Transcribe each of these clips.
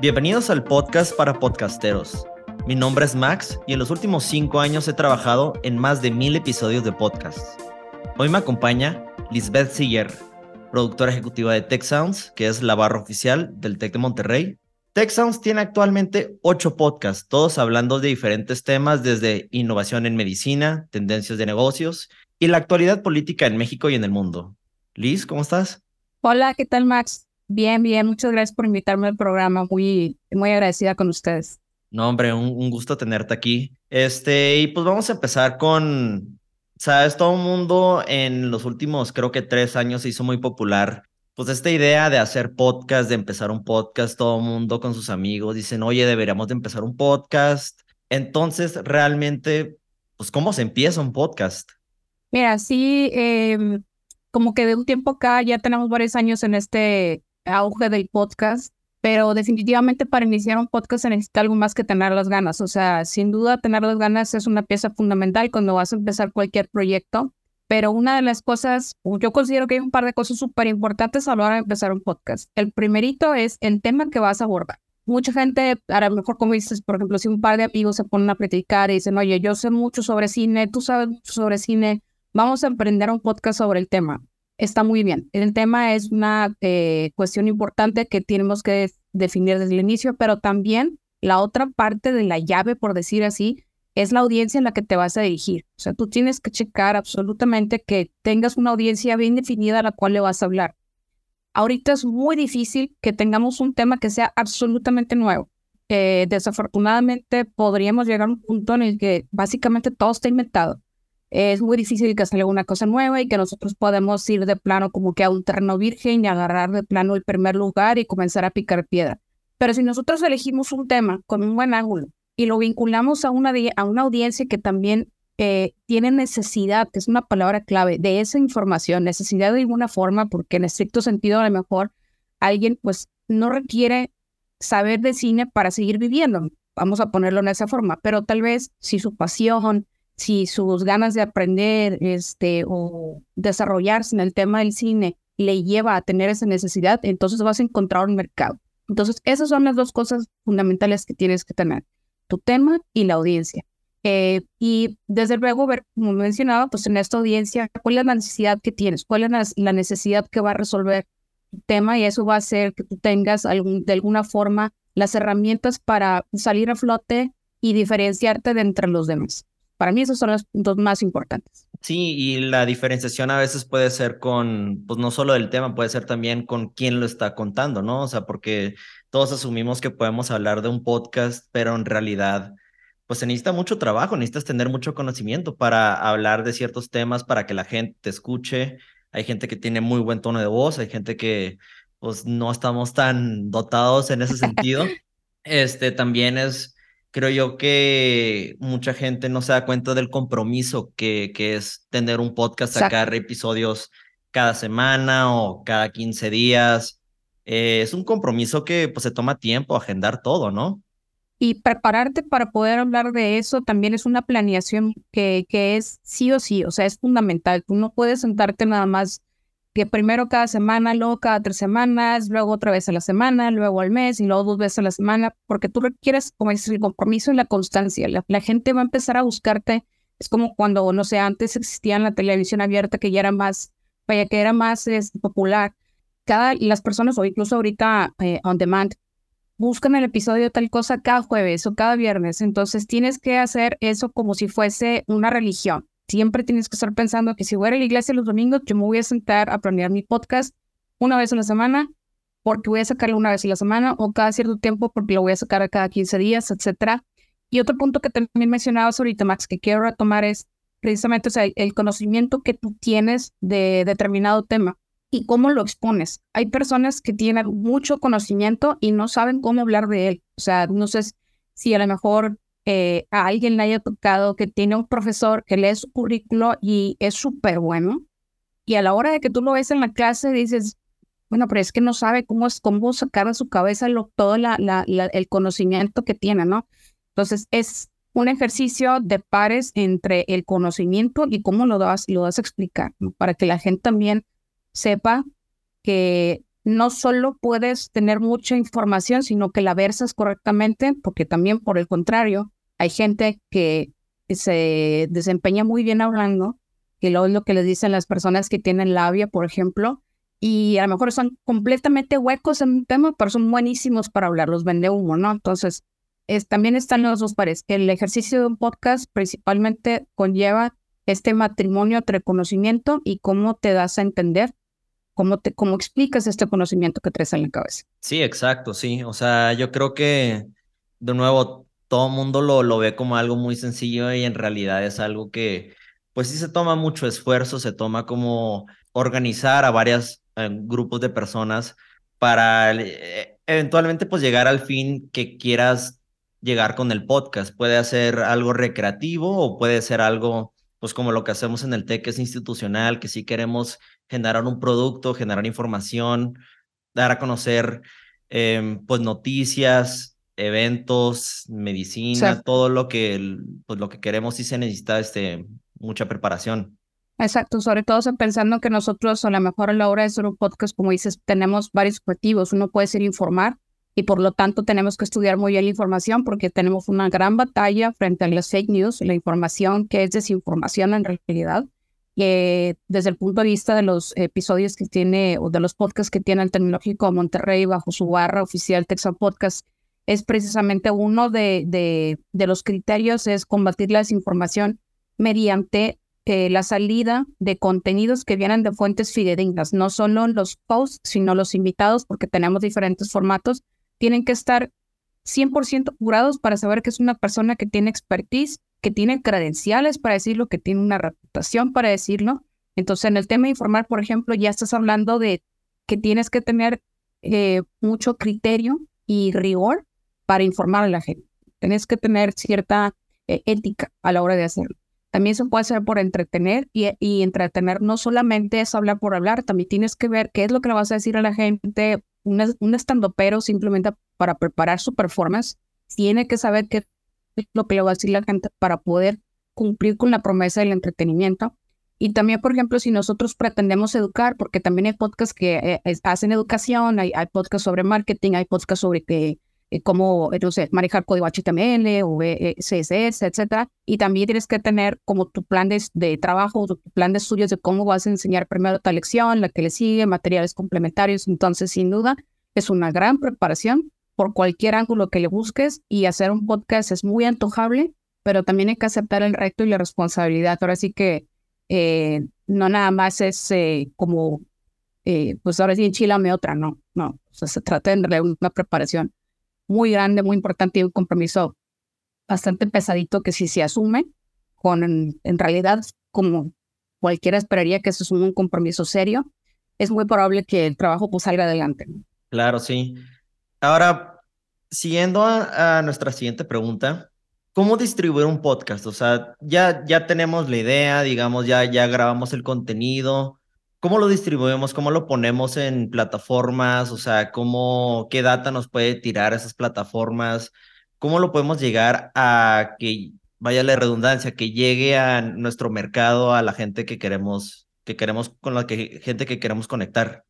Bienvenidos al podcast para podcasteros. Mi nombre es Max y en los últimos cinco años he trabajado en más de mil episodios de podcast. Hoy me acompaña Lisbeth Siller, productora ejecutiva de Tech Sounds, que es la barra oficial del Tech de Monterrey. Tech Sounds tiene actualmente ocho podcasts, todos hablando de diferentes temas desde innovación en medicina, tendencias de negocios y la actualidad política en México y en el mundo. Liz, ¿cómo estás? Hola, ¿qué tal Max? Bien, bien, muchas gracias por invitarme al programa. Muy, muy agradecida con ustedes. No, hombre, un, gusto tenerte aquí. Este, y pues vamos a empezar con, sabes, todo el mundo en los últimos, creo que tres años se hizo muy popular. Pues esta idea de hacer podcast, de empezar un podcast, todo el mundo con sus amigos dicen, oye, deberíamos de empezar un podcast. Entonces, realmente, pues, ¿cómo se empieza un podcast? Mira, sí, em, como que de un tiempo acá ya tenemos varios años en este auge del podcast, pero definitivamente para iniciar un podcast se necesita algo más que tener las ganas. O sea, sin duda tener las ganas es una pieza fundamental cuando vas a empezar cualquier proyecto. Pero una de las cosas, yo considero que hay un par de cosas súper importantes a la hora de empezar un podcast. El primerito es el tema que vas a abordar. Mucha gente, a lo mejor como dices, por ejemplo, si un par de amigos se ponen a platicar y dicen, oye, yo sé mucho sobre cine, tú sabes mucho sobre cine, vamos a emprender un podcast sobre el tema está muy bien. El tema es una eh, cuestión importante que tenemos que definir desde el inicio, pero también la otra parte de la llave, por decir así, es la audiencia en la que te vas a dirigir. O sea, tú tienes que checar absolutamente que tengas una audiencia bien definida a la cual le vas a hablar. Ahorita es muy difícil que tengamos un tema que sea absolutamente nuevo. Desafortunadamente podríamos llegar a un punto en el que básicamente todo está inventado es muy difícil que salga una cosa nueva y que nosotros podemos ir de plano como que a un terreno virgen y agarrar de plano el primer lugar y comenzar a picar piedra. Pero si nosotros elegimos un tema con un buen ángulo y lo vinculamos a una, a una audiencia que también eh, tiene necesidad, que es una palabra clave, de esa información, necesidad de alguna forma, porque en estricto sentido a lo mejor alguien pues no requiere saber de cine para seguir viviendo, vamos a ponerlo en esa forma, pero tal vez si su pasión, si sus ganas de aprender este, o desarrollarse en el tema del cine le lleva a tener esa necesidad, entonces vas a encontrar un mercado. Entonces, esas son las dos cosas fundamentales que tienes que tener, tu tema y la audiencia. Eh, y desde luego ver, como mencionaba, pues en esta audiencia, cuál es la necesidad que tienes, cuál es la necesidad que va a resolver tu tema y eso va a hacer que tú tengas algún, de alguna forma las herramientas para salir a flote y diferenciarte de entre los demás. Para mí esos son los puntos más importantes. Sí, y la diferenciación a veces puede ser con, pues no solo del tema, puede ser también con quién lo está contando, ¿no? O sea, porque todos asumimos que podemos hablar de un podcast, pero en realidad, pues se necesita mucho trabajo, necesitas tener mucho conocimiento para hablar de ciertos temas, para que la gente te escuche. Hay gente que tiene muy buen tono de voz, hay gente que, pues no estamos tan dotados en ese sentido. Este también es creo yo que mucha gente no se da cuenta del compromiso que, que es tener un podcast, sacar episodios cada semana o cada 15 días. Eh, es un compromiso que pues, se toma tiempo, agendar todo, ¿no? Y prepararte para poder hablar de eso también es una planeación que, que es sí o sí, o sea, es fundamental. Tú no puedes sentarte nada más que primero cada semana, luego cada tres semanas, luego otra vez a la semana, luego al mes y luego dos veces a la semana, porque tú requieres, como dices, el compromiso y la constancia. La, gente va a empezar a buscarte. Es como cuando, no sé, antes existía la televisión abierta que ya era más, vaya, que era más es, popular. Cada, las personas, o incluso ahorita eh, on demand, buscan el episodio tal cosa cada jueves o cada viernes. Entonces tienes que hacer eso como si fuese una religión siempre tienes que estar pensando que si voy a la iglesia los domingos, yo me voy a sentar a planear mi podcast una vez a la semana, porque voy a sacarlo una vez a la semana o cada cierto tiempo porque lo voy a sacar cada 15 días, etcétera. Y otro punto que también mencionabas ahorita, Max, que quiero retomar es precisamente el conocimiento que tú tienes de determinado tema y cómo lo expones. Hay personas que tienen mucho conocimiento y no saben cómo hablar de él. O sea, no sé si a lo mejor eh, a alguien le haya tocado que tiene un profesor que lee su currículo y es súper bueno. Y a la hora de que tú lo ves en la clase dices, bueno, pero es que no sabe cómo, es, cómo sacar de su cabeza lo, todo el conocimiento que tiene, ¿no? Entonces es un ejercicio de pares entre el conocimiento y cómo lo das, lo das a explicar, para que la gente también sepa que no solo puedes tener mucha información, sino que la versas correctamente, porque también por el contrario, hay gente que se desempeña muy bien hablando, que lo es lo que les dicen las personas que tienen labia, por ejemplo, y a lo mejor son completamente huecos en un tema, pero son buenísimos para hablar, los vende humo, ¿no? Entonces, es, también están los dos pares. El ejercicio de un podcast principalmente conlleva este matrimonio entre conocimiento y cómo te das a entender, cómo, te, cómo explicas este conocimiento que traes en la cabeza. Sí, exacto, sí. O sea, yo creo que, de nuevo, todo el mundo lo, lo ve como algo muy sencillo y en realidad es algo que, pues sí se toma mucho esfuerzo, se toma como organizar a varios eh, grupos de personas para eh, eventualmente pues llegar al fin que quieras llegar con el podcast. Puede ser algo recreativo o puede ser algo pues como lo que hacemos en el TEC es institucional, que sí queremos generar un producto, generar información, dar a conocer em, pues noticias, eventos, medicina, todo lo que, pues, lo que queremos y se necesita este, mucha preparación. Exacto, sobre todo pensando que nosotros a lo mejor a la hora de hacer un podcast, como dices, tenemos varios objetivos. Uno puede ser informar y por lo tanto tenemos que estudiar muy bien la información porque tenemos una gran batalla frente a las fake news, la información que es desinformación en realidad. que desde el punto de vista de los episodios que tiene o de los podcasts que tiene el Tecnológico Monterrey bajo su barra oficial Texas Podcast, es precisamente uno de, de, los criterios es combatir la desinformación mediante eh, la salida de contenidos que vienen de fuentes fidedignas, no solo los posts, sino los invitados, porque tenemos diferentes formatos, tienen que estar 100% curados para saber que es una persona que tiene expertise, que tiene credenciales para decirlo, que tiene una reputación para decirlo. Entonces, en el tema de informar, por ejemplo, ya estás hablando de que tienes que tener eh, mucho criterio y rigor para informar a la gente. Tienes que tener cierta eh, ética a la hora de hacerlo. También se puede hacer por entretener y, entretener no solamente es hablar por hablar, también tienes que ver qué es lo que le vas a decir a la gente. Un, un pero simplemente para preparar su performance tiene que saber qué es lo que le va a decir la gente para poder cumplir con la promesa del entretenimiento. Y también, por ejemplo, si nosotros pretendemos educar, porque también hay podcasts que eh, hacen educación, hay, podcasts sobre marketing, hay podcasts sobre que cómo, no sé, manejar código HTML o eh, CSS, etcétera. Y también tienes que tener como tu plan de, de trabajo, tu plan de estudios de cómo vas a enseñar primero tal lección, la que le sigue, materiales complementarios. Entonces, sin duda, es una gran preparación por cualquier ángulo que le busques y hacer un podcast es muy antojable, pero también hay que aceptar el reto y la responsabilidad. Ahora sí que eh, no nada más es como, pues ahora sí enchilame otra, no, no. O sea, se trata de una preparación muy grande, muy importante y un compromiso bastante pesadito que si se asume, con en, realidad como cualquiera esperaría que se asume un compromiso serio, es muy probable que el trabajo pues salga adelante. Claro, sí. Ahora, siguiendo a, nuestra siguiente pregunta, ¿cómo distribuir un podcast? O sea, ya, ya tenemos la idea, digamos, ya, ya grabamos el contenido, ¿Cómo lo distribuimos? ¿Cómo lo ponemos en plataformas? O sea, ¿cómo, qué data nos puede tirar esas plataformas? ¿Cómo lo podemos llegar a que, vaya la redundancia, que llegue a nuestro mercado, a la gente que queremos, que queremos, con la que, gente que queremos conectar?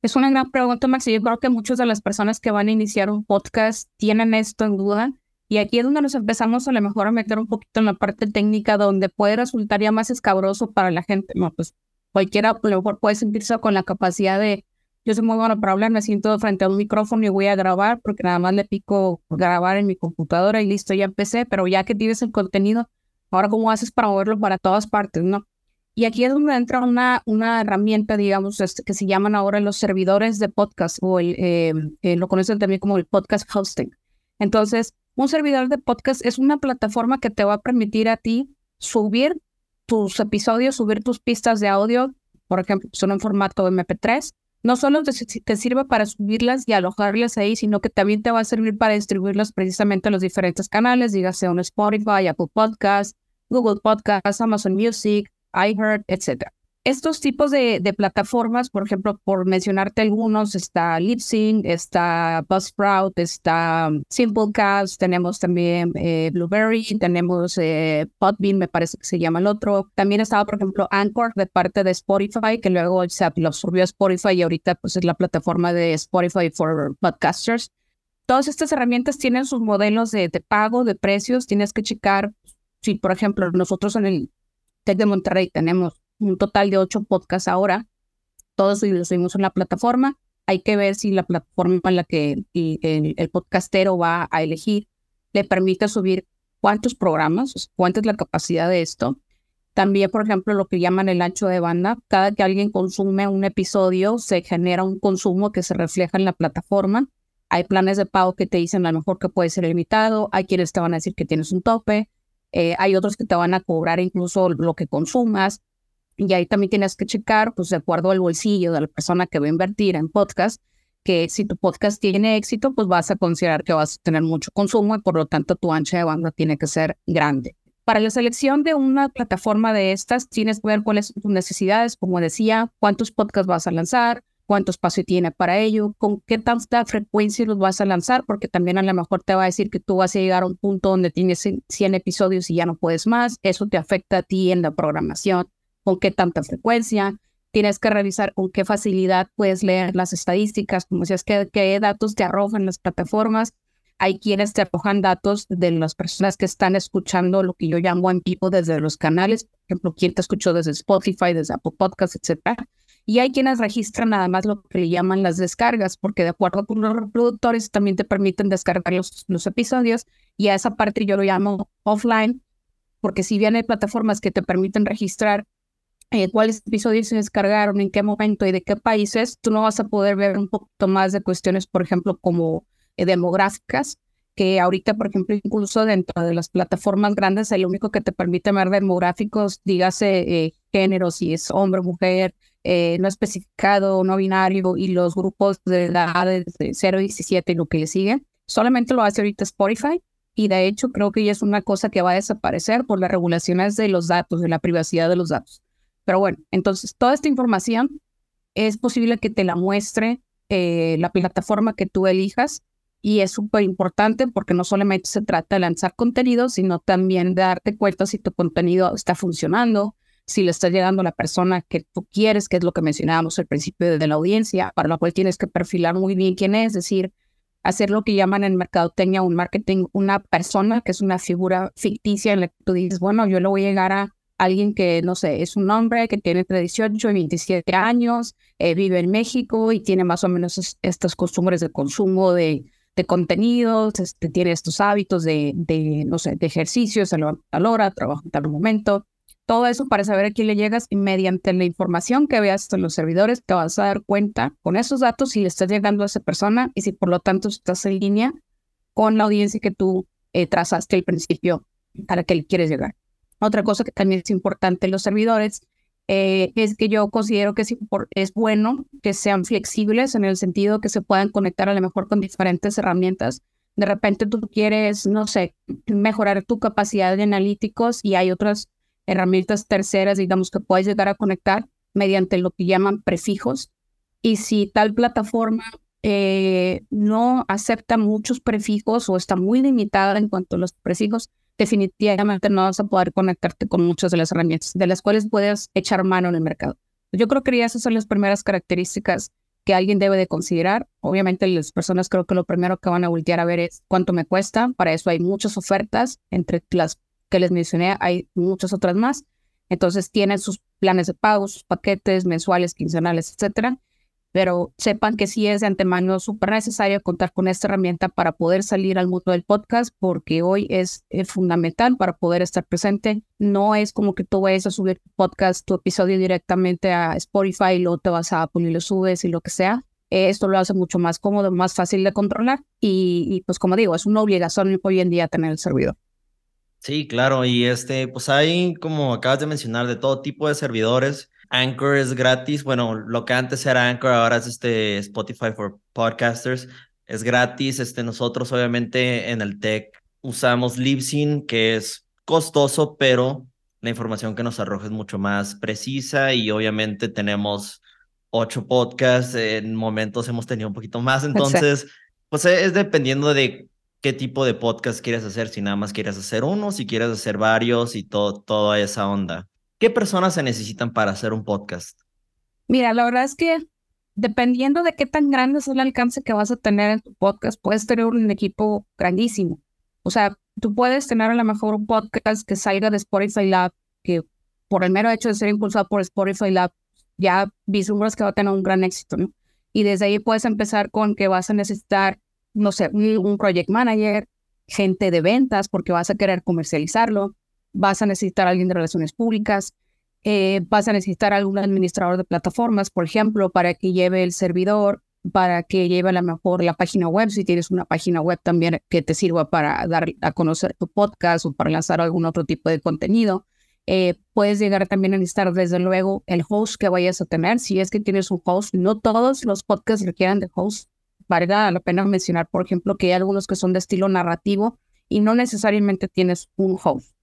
Es una gran pregunta, Max. Yo creo que muchas de las personas que van a iniciar un podcast tienen esto en duda. Y aquí es donde nos empezamos a lo mejor a meter un poquito en la parte técnica, donde puede resultar ya más escabroso para la gente. No, pues Cualquiera puede sentirse con la capacidad de, yo soy muy bueno para hablar, me siento frente a un micrófono y voy a grabar porque nada más le pico grabar en mi computadora y listo, ya empecé, pero ya que tienes el contenido, ahora cómo haces para moverlo para todas partes, ¿no? Y aquí es donde entra una, una herramienta, digamos, este, que se llaman ahora los servidores de podcast o el, eh, eh, lo conocen también como el podcast hosting. Entonces, un servidor de podcast es una plataforma que te va a permitir a ti subir tus episodios, subir tus pistas de audio, por ejemplo, son en formato MP3, no solo te, sirve para subirlas y alojarlas ahí, sino que también te va a servir para distribuirlas precisamente a los diferentes canales, dígase un Spotify, Apple Podcasts, Google Podcasts, Amazon Music, iHeart, etc. estos tipos de, plataformas, por ejemplo, por mencionarte algunos, está Libsyn, está Buzzsprout, está Simplecast, tenemos también eh, Blueberry, tenemos eh, Podbean, me parece que se llama el otro. También estaba, por ejemplo, Anchor de parte de Spotify, que luego se lo absorbió Spotify y ahorita pues es la plataforma de Spotify for Podcasters. Todas estas herramientas tienen sus modelos de, de pago, de precios. Tienes que checar si, por ejemplo, nosotros en el Tech de Monterrey tenemos un total de ocho podcasts ahora. Todos los subimos en la plataforma. Hay que ver si la plataforma en la que el, podcastero va a elegir le permite subir cuántos programas, cuánta es la capacidad de esto. También, por ejemplo, lo que llaman el ancho de banda. Cada que alguien consume un episodio, se genera un consumo que se refleja en la plataforma. Hay planes de pago que te dicen a lo mejor que puede ser limitado. Hay quienes te van a decir que tienes un tope. Eh, hay otros que te van a cobrar incluso lo que consumas. Y ahí también tienes que checar, pues de acuerdo al bolsillo de la persona que va a invertir en podcast, que si tu podcast tiene éxito, pues vas a considerar que vas a tener mucho consumo y por lo tanto tu ancha de banda tiene que ser grande. Para la selección de una plataforma de estas, tienes que ver cuáles son tus necesidades, como decía, cuántos podcasts vas a lanzar, cuánto espacio tiene para ello, con qué tanta frecuencia los vas a lanzar, porque también a lo mejor te va a decir que tú vas a llegar a un punto donde tienes 100 episodios y ya no puedes más, eso te afecta a ti en la programación con qué tanta frecuencia, tienes que revisar con qué facilidad puedes leer las estadísticas, como decías, qué, qué datos te arrojan las plataformas. Hay quienes te arrojan datos de las personas que están escuchando lo que yo llamo en vivo desde los canales, por ejemplo, quién te escuchó desde Spotify, desde Apple Podcasts, etcétera. Y hay quienes registran nada más lo que le llaman las descargas, porque de acuerdo con los reproductores también te permiten descargar los, los episodios y a esa parte yo lo llamo offline, porque si bien hay plataformas que te permiten registrar eh, cuáles episodios se descargaron, en qué momento y de qué países, tú no vas a poder ver un poquito más de cuestiones, por ejemplo, como eh, demográficas, que ahorita, por ejemplo, incluso dentro de las plataformas grandes, el único que te permite ver demográficos, dígase eh, género, si es hombre, mujer, no especificado, no binario, y los grupos de edad de 0 a 17 y lo que le sigue, solamente lo hace ahorita Spotify. Y de hecho, creo que ya es una cosa que va a desaparecer por las regulaciones de los datos, de la privacidad de los datos. Pero bueno, entonces toda esta información es posible que te la muestre eh, la plataforma que tú elijas y es súper importante porque no solamente se trata de lanzar contenido, sino también de darte cuenta si tu contenido está funcionando, si le está llegando a la persona que tú quieres, que es lo que mencionábamos al principio de la audiencia, para lo cual tienes que perfilar muy bien quién es, es decir, hacer lo que llaman en mercadotecnia un marketing, una persona que es una figura ficticia en la que tú dices, bueno, yo le voy a llegar a alguien que, no sé, es un hombre que tiene entre 18 y 27 años, eh, vive en México y tiene más o menos estas costumbres de consumo de, contenidos, este, tiene estos hábitos de, de, no sé, de ejercicio, se levanta a tal hora, trabaja en tal momento. Todo eso para saber a quién le llegas y mediante la información que veas en los servidores te vas a dar cuenta con esos datos si le estás llegando a esa persona y si por lo tanto estás en línea con la audiencia que tú eh, trazaste al principio a la que le quieres llegar. Otra cosa que también es importante en los servidores eh, es que yo considero que es, es, bueno que sean flexibles en el sentido que se puedan conectar a lo mejor con diferentes herramientas. De repente tú quieres, no sé, mejorar tu capacidad de analíticos y hay otras herramientas terceras, digamos, que puedes llegar a conectar mediante lo que llaman prefijos. Y si tal plataforma eh, no acepta muchos prefijos o está muy limitada en cuanto a los prefijos, definitivamente no vas a poder conectarte con muchas de las herramientas de las cuales puedes echar mano en el mercado. Yo creo que esas son las primeras características que alguien debe de considerar. Obviamente las personas creo que lo primero que van a voltear a ver es cuánto me cuesta. Para eso hay muchas ofertas, entre las que les mencioné hay muchas otras más. Entonces tienen sus planes de pago, sus paquetes mensuales, quincenales, etcétera pero sepan que sí es de antemano súper necesario contar con esta herramienta para poder salir al mundo del podcast, porque hoy es, fundamental para poder estar presente. No es como que tú vayas a subir tu podcast, tu episodio directamente a Spotify y luego te vas a Apple y lo subes y lo que sea. Esto lo hace mucho más cómodo, más fácil de controlar y, y pues como digo, es una obligación hoy en día tener el servidor. Sí, claro, y este, pues hay, como acabas de mencionar, de todo tipo de servidores. Anchor es gratis. Bueno, lo que antes era Anchor, ahora es este Spotify for Podcasters. Es gratis. Este, nosotros, obviamente, en el tech usamos Libsyn, que es costoso, pero la información que nos arroja es mucho más precisa y obviamente tenemos ocho podcasts, en momentos hemos tenido un poquito más, entonces, pues es dependiendo de qué tipo de podcast quieres hacer, si nada más quieres hacer uno, si quieres hacer varios y todo, toda esa onda. ¿Qué personas se necesitan para hacer un podcast? Mira, la verdad es que dependiendo de qué tan grande es el alcance que vas a tener en tu podcast, puedes tener un equipo grandísimo. O sea, tú puedes tener a lo mejor un podcast que salga de Spotify Lab, que por el mero hecho de ser impulsado por Spotify Lab, ya vislumbras que va a tener un gran éxito, ¿no? Y desde ahí puedes empezar con que vas a necesitar, no sé, un project manager, gente de ventas, porque vas a querer comercializarlo, vas a necesitar a alguien de relaciones públicas, eh, vas a necesitar algún administrador de plataformas, por ejemplo, para que lleve el servidor, para que lleve a lo mejor la página web, si tienes una página web también que te sirva para dar a conocer tu podcast o para lanzar algún otro tipo de contenido. Eh, puedes llegar también a necesitar, desde luego, el host que vayas a tener. Si es que tienes un host, no todos los podcasts requieren de host. Valga la pena mencionar, por ejemplo, que hay algunos que son de estilo narrativo y no necesariamente tienes un host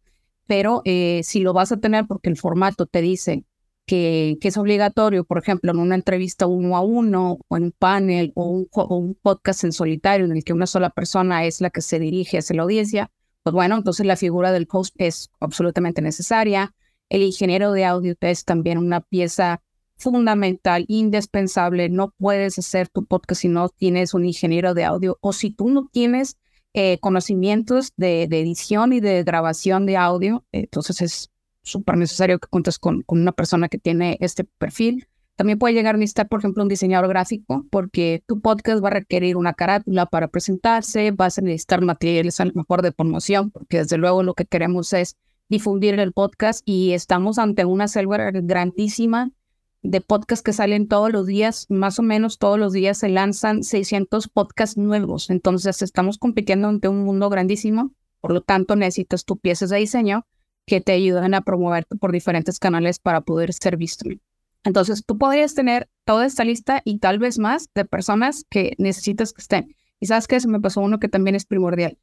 pero eh, si lo vas a tener porque el formato te dice que, que, es obligatorio, por ejemplo, en una entrevista uno a uno o en un panel o un, un, podcast en solitario en el que una sola persona es la que se dirige hacia la audiencia, pues bueno, entonces la figura del host es absolutamente necesaria. El ingeniero de audio es también una pieza fundamental, indispensable. No puedes hacer tu podcast si no tienes un ingeniero de audio o si tú no tienes eh, conocimientos de, edición y de grabación de audio. Entonces es súper necesario que cuentes con, con, una persona que tiene este perfil. También puede llegar a necesitar, por ejemplo, un diseñador gráfico, porque tu podcast va a requerir una carátula para presentarse, vas a necesitar materiales a lo mejor de promoción, porque desde luego lo que queremos es difundir el podcast y estamos ante una selva grandísima de podcasts que salen todos los días, más o menos todos los días se lanzan 600 podcasts nuevos. Entonces estamos compitiendo ante un mundo grandísimo, por lo tanto necesitas tus piezas de diseño que te ayuden a promoverte por diferentes canales para poder ser visto. Entonces tú podrías tener toda esta lista y tal vez más de personas que necesitas que estén. Y sabes que eso me pasó uno que también es primordial.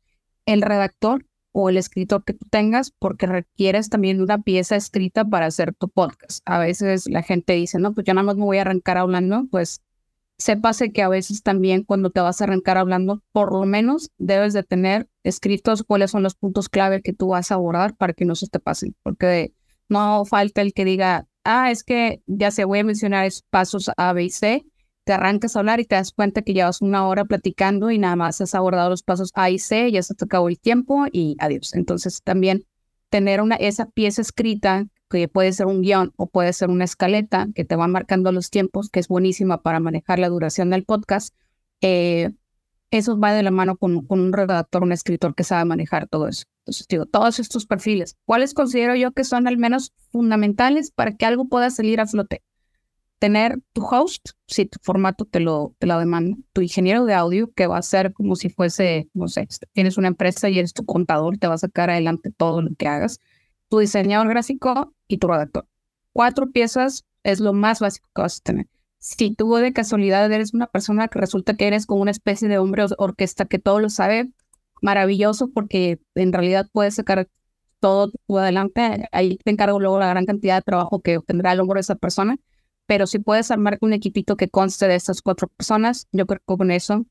El redactor o el escritor que tú tengas, porque requieres también una pieza escrita para hacer tu podcast. A veces la gente dice, no, pues yo nada más me voy a arrancar hablando, pues sépase que a veces también cuando te vas a arrancar hablando, por lo menos debes de tener escritos cuáles son los puntos clave que tú vas a abordar para que no se te pasen, porque no falta el que diga, ah, es que ya se voy a mencionar pasos A, B y C, te arrancas a hablar y te das cuenta que llevas una hora platicando y nada más has abordado los pasos A y C, ya se te acabó el tiempo y adiós. Entonces también tener una, esa pieza escrita que puede ser un guion o puede ser una escaleta que te va marcando los tiempos, que es buenísima para manejar la duración del podcast, eh, eso va de la mano con, con, un redactor, un escritor que sabe manejar todo eso. Entonces, digo, todos estos perfiles, ¿cuáles considero yo que son al menos fundamentales para que algo pueda salir a flote? Tener tu host, si tu formato te lo, te lo demanda, tu ingeniero de audio, que va a ser como si fuese, no sé, tienes una empresa y eres tu contador, te va a sacar adelante todo lo que hagas, tu diseñador gráfico y tu redactor. Cuatro piezas es lo más básico que vas a tener. Si tú de casualidad eres una persona que resulta que eres como una especie de hombre orquesta que todo lo sabe, maravilloso porque en realidad puedes sacar todo adelante. Ahí te encargo luego la gran cantidad de trabajo que tendrá el hombro de esa persona pero si puedes armar un equipito que conste de estas cuatro personas, yo creo que con eso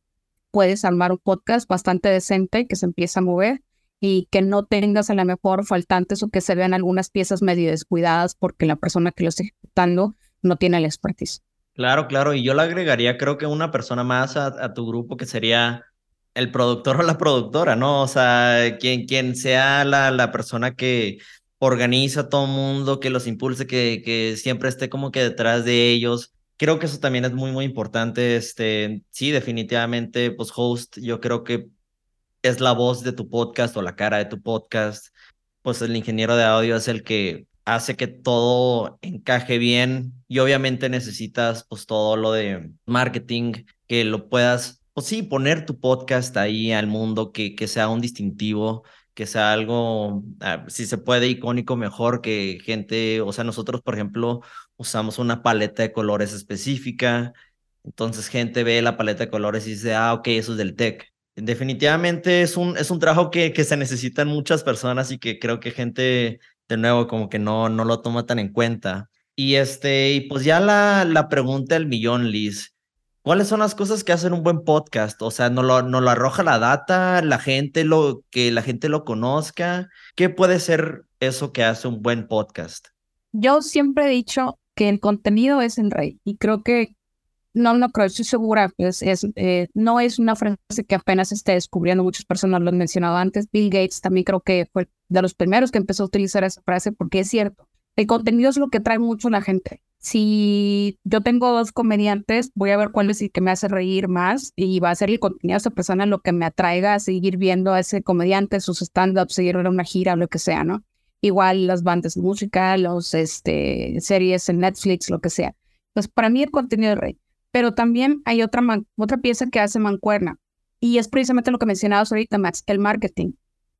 puedes armar un podcast bastante decente que se empiece a mover y que no tengas a lo mejor faltantes o que se vean algunas piezas medio descuidadas porque la persona que lo está ejecutando no tiene el expertise. Claro, claro, y yo le agregaría creo que una persona más a, tu grupo que sería el productor o la productora, ¿no? O sea, quien, quien sea la, la persona que organiza a todo mundo, que los impulse, que, que siempre esté como que detrás de ellos. Creo que eso también es muy, muy importante. Este, sí, definitivamente, pues host, yo creo que es la voz de tu podcast o la cara de tu podcast. Pues el ingeniero de audio es el que hace que todo encaje bien y obviamente necesitas pues todo lo de marketing, que lo puedas, pues sí, poner tu podcast ahí al mundo, que, que sea un distintivo que sea algo, ah, si se puede, icónico, mejor que gente, o sea, nosotros, por ejemplo, usamos una paleta de colores específica, entonces gente ve la paleta de colores y dice, ah, ok, eso es del tech. Definitivamente es un, es un trabajo que, que se necesitan muchas personas y que creo que gente de nuevo como que no, no lo toma tan en cuenta. Y este, y pues ya la, la pregunta del millón, Liz. ¿Cuáles son las cosas que hacen un buen podcast? O sea, no lo, no lo arroja la data, la gente lo, que la gente lo conozca. ¿Qué puede ser eso que hace un buen podcast? Yo siempre he dicho que el contenido es el rey y creo que no, no creo, estoy segura, pues es, eh, no es una frase que apenas esté descubriendo, muchas personas lo han mencionado antes, Bill Gates también creo que fue de los primeros que empezó a utilizar esa frase porque es cierto, el contenido es lo que trae mucho la gente. Si yo tengo dos comediantes, voy a ver cuál es el que me hace reír más y va a ser el contenido de esa persona lo que me atraiga a seguir viendo a ese comediante, sus stand-ups, seguir una gira, lo que sea, ¿no? Igual las bandas de música, los este, series en Netflix, lo que sea. Entonces, para mí el contenido es rey. Pero también hay otra, otra pieza que hace mancuerna y es precisamente lo que mencionabas ahorita, Max, el marketing.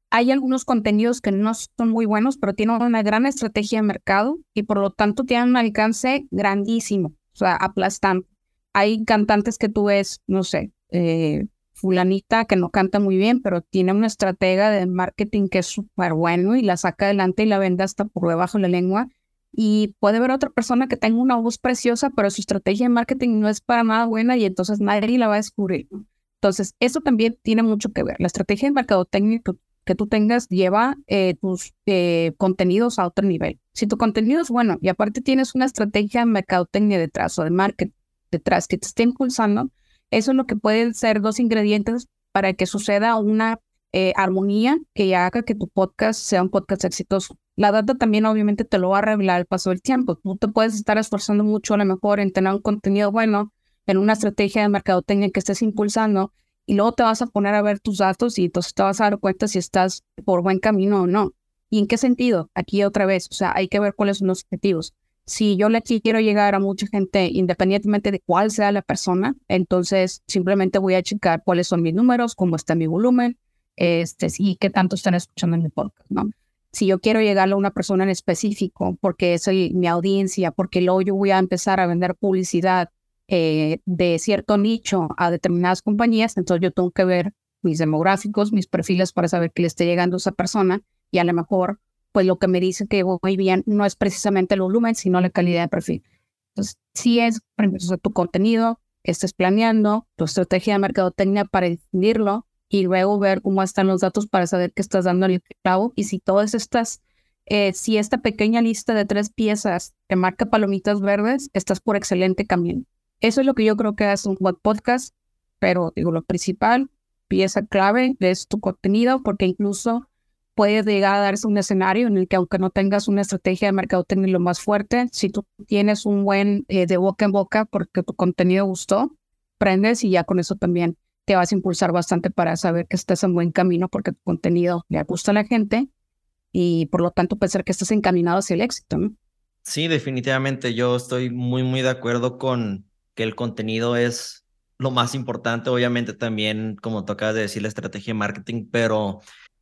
Hay algunos contenidos que no son muy buenos, pero tienen una gran estrategia de mercado y por lo tanto tienen un alcance grandísimo, o sea, aplastante. Hay cantantes que tú ves, no sé, eh, fulanita que no canta muy bien, pero tiene una estratega de marketing que es súper bueno y la saca adelante y la vende hasta por debajo de la lengua y puede ver otra persona que tenga una voz preciosa, pero su estrategia de marketing no es para nada buena y entonces nadie la va a descubrir. Entonces, eso también tiene mucho que ver. La estrategia de mercadotecnia que tú tengas lleva eh, tus eh, contenidos a otro nivel. Si tu contenido es bueno y aparte tienes una estrategia de mercadotecnia detrás o de marketing detrás que te esté impulsando, eso es lo que pueden ser dos ingredientes para que suceda una eh, armonía que haga que tu podcast sea un podcast exitoso. La data también obviamente te lo va a revelar al paso del tiempo. Tú te puedes estar esforzando mucho a lo mejor en tener un contenido bueno, en una estrategia de mercadotecnia que estés impulsando y luego te vas a poner a ver tus datos y entonces te vas a dar cuenta si estás por buen camino o no. ¿Y en qué sentido? Aquí otra vez, o sea, hay que ver cuáles son los objetivos. Si yo le quiero llegar a mucha gente, independientemente de cuál sea la persona, entonces simplemente voy a checar cuáles son mis números, cómo está mi volumen, este, y qué tanto están escuchando en mi podcast, ¿no? Si yo quiero llegar a una persona en específico, porque soy mi audiencia, porque luego yo voy a empezar a vender publicidad eh, de cierto nicho a determinadas compañías, entonces yo tengo que ver mis demográficos, mis perfiles para saber que le esté llegando a esa persona y a lo mejor, pues lo que me dice que voy bien no es precisamente el volumen, sino la calidad de perfil. Entonces, si es, por ejemplo, tu contenido, que estés planeando, tu estrategia de mercadotecnia para definirlo, y luego ver cómo están los datos para saber que estás dando el clavo y si todas estas, eh, si esta pequeña lista de tres piezas te marca palomitas verdes, estás por excelente camino. Eso es lo que yo creo que hace un buen podcast, pero digo, lo principal, pieza clave es tu contenido, porque incluso puede llegar a darse un escenario en el que aunque no tengas una estrategia de mercadotecnia lo más fuerte, si tú tienes un buen eh, de boca en boca porque tu contenido gustó, prendes y ya con eso también te vas a impulsar bastante para saber que estás en buen camino porque tu contenido le gusta a la gente y por lo tanto puede ser que estés encaminado hacia el éxito. Sí, definitivamente yo estoy muy, muy de acuerdo con que el contenido es lo más importante, obviamente también, como tú acabas de decir, la estrategia de marketing, pero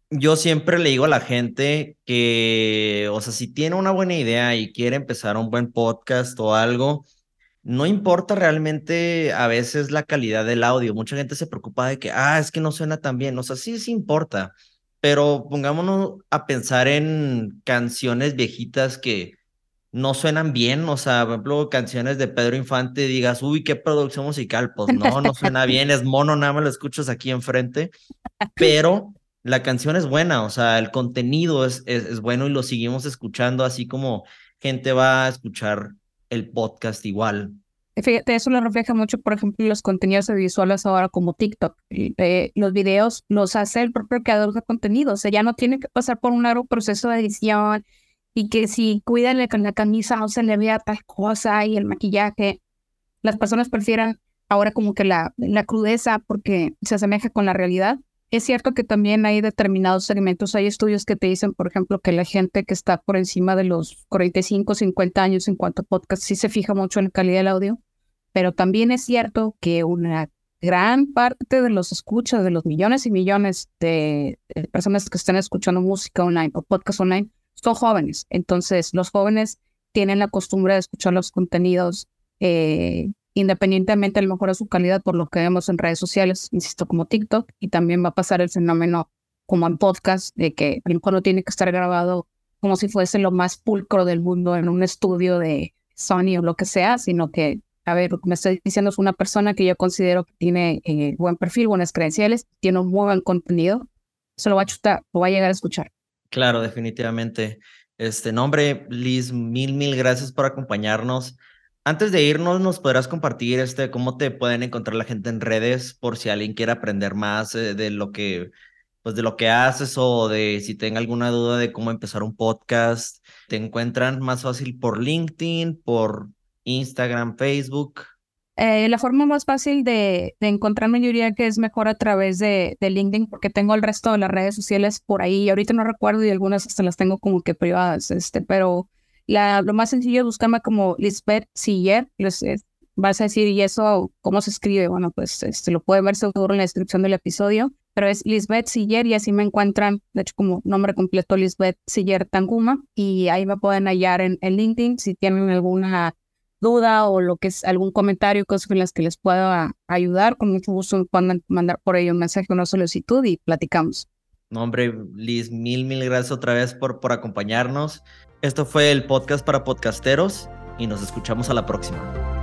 yo siempre le digo a la gente que, o sea, si tiene una buena idea y quiere empezar un buen podcast o algo, no importa realmente a veces la calidad del audio. Mucha gente se preocupa de que, ah, es que no suena tan bien. O sea, sí, sí importa. Pero pongámonos a pensar en canciones viejitas que no suenan bien. O sea, por ejemplo, canciones de Pedro Infante, digas, uy, qué producción musical. Pues no, no suena bien, es mono, nada más lo escuchas aquí enfrente. Pero la canción es buena, o sea, el contenido es, es, es bueno y lo seguimos escuchando, así como gente va a escuchar el podcast igual. Fíjate, eso lo refleja mucho, por ejemplo, los contenidos visuales ahora como TikTok. Eh, los videos los hace el propio creador de contenido, o sea, ya no tiene que pasar por un largo proceso de edición y que si cuídale con la camisa no se le vea tal cosa y el maquillaje. Las personas prefieren ahora como que la, la crudeza porque se asemeja con la realidad es cierto que también hay determinados segmentos, hay estudios que te dicen, por ejemplo, que la gente que está por encima de los 45, 50 años en cuanto a podcast sí se fija mucho en la calidad del audio, pero también es cierto que una gran parte de los escuchas, de los millones y millones de, personas que están escuchando música online o podcast online, son jóvenes. Entonces, los jóvenes tienen la costumbre de escuchar los contenidos eh, independientemente a lo mejor de su calidad por lo que vemos en redes sociales, insisto, como TikTok, y también va a pasar el fenómeno como en podcast, de que a lo mejor no tiene que estar grabado como si fuese lo más pulcro del mundo en un estudio de Sony o lo que sea, sino que, a ver, lo que me estoy diciendo es una persona que yo considero que tiene eh, buen perfil, buenas credenciales, tiene un muy buen contenido, se lo va a chutar, lo va a llegar a escuchar. Claro, definitivamente. Este nombre, Liz, mil, mil gracias por acompañarnos. Antes de irnos, ¿nos podrás compartir este, cómo te pueden encontrar la gente en redes por si alguien quiere aprender más eh, de lo que pues de lo que haces o de si tenga alguna duda de cómo empezar un podcast, te encuentran más fácil por LinkedIn, por Instagram, Facebook. Eh, la forma más fácil de, de, encontrarme yo diría que es mejor a través de, LinkedIn porque tengo el resto de las redes sociales por ahí. Ahorita no recuerdo y algunas hasta las tengo como que privadas, este, pero la, lo más sencillo es buscarme como Lisbeth Siller. Les, vas a decir, ¿y eso cómo se escribe? Bueno, pues este, lo pueden ver seguro en la descripción del episodio pero es Lisbeth Siller y así me encuentran, de hecho como nombre completo Lisbeth Siller Tanguma y ahí me pueden hallar en, LinkedIn si tienen alguna duda o lo que es algún comentario, cosas en las que les pueda ayudar, con mucho gusto pueden mandar por ello un mensaje, una solicitud y platicamos. No, hombre, Liz, mil, mil gracias otra vez por, por acompañarnos. Esto fue el podcast para podcasteros y nos escuchamos a la próxima.